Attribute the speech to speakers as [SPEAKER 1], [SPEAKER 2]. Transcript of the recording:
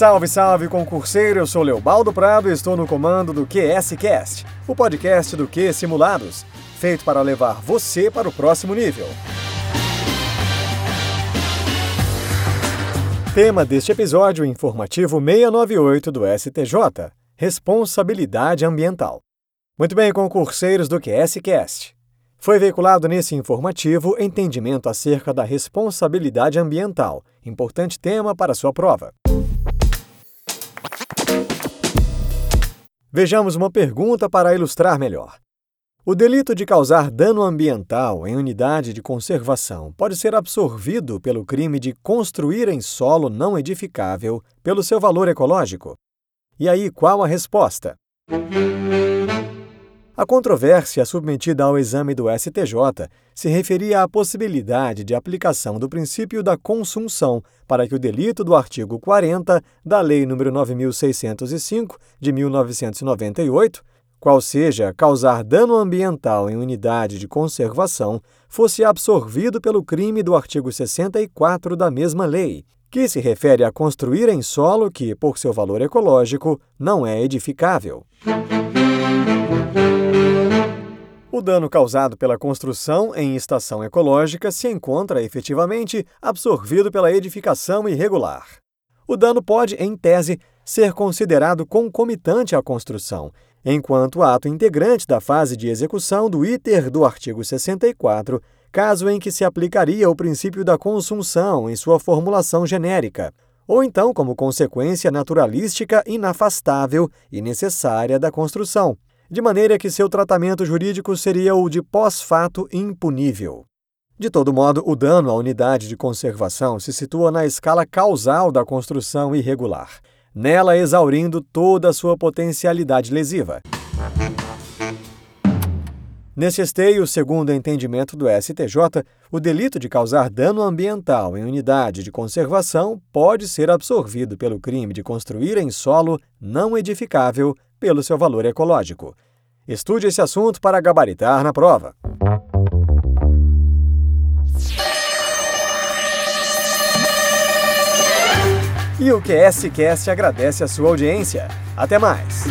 [SPEAKER 1] Salve, salve, concurseiro! Eu sou Leobaldo Prado e estou no comando do QSCast, o podcast do Q Simulados, feito para levar você para o próximo nível. Tema deste episódio informativo 698 do STJ: Responsabilidade Ambiental. Muito bem, concurseiros do QSCast. Foi veiculado nesse informativo entendimento acerca da responsabilidade ambiental, importante tema para sua prova. Vejamos uma pergunta para ilustrar melhor. O delito de causar dano ambiental em unidade de conservação pode ser absorvido pelo crime de construir em solo não edificável pelo seu valor ecológico? E aí, qual a resposta? A controvérsia submetida ao exame do STJ se referia à possibilidade de aplicação do princípio da consunção para que o delito do artigo 40 da Lei nº 9605 de 1998 qual seja causar dano ambiental em unidade de conservação, fosse absorvido pelo crime do artigo 64 da mesma lei, que se refere a construir em solo que, por seu valor ecológico, não é edificável. O dano causado pela construção em estação ecológica se encontra efetivamente absorvido pela edificação irregular. O dano pode, em tese, ser considerado concomitante à construção enquanto ato integrante da fase de execução do iter do artigo 64, caso em que se aplicaria o princípio da consunção em sua formulação genérica, ou então como consequência naturalística inafastável e necessária da construção, de maneira que seu tratamento jurídico seria o de pós-fato impunível. De todo modo, o dano à unidade de conservação se situa na escala causal da construção irregular nela exaurindo toda a sua potencialidade lesiva. Nesse esteio, segundo o entendimento do STJ, o delito de causar dano ambiental em unidade de conservação pode ser absorvido pelo crime de construir em solo não edificável pelo seu valor ecológico. Estude esse assunto para gabaritar na prova. E o QSCast agradece a sua audiência. Até mais!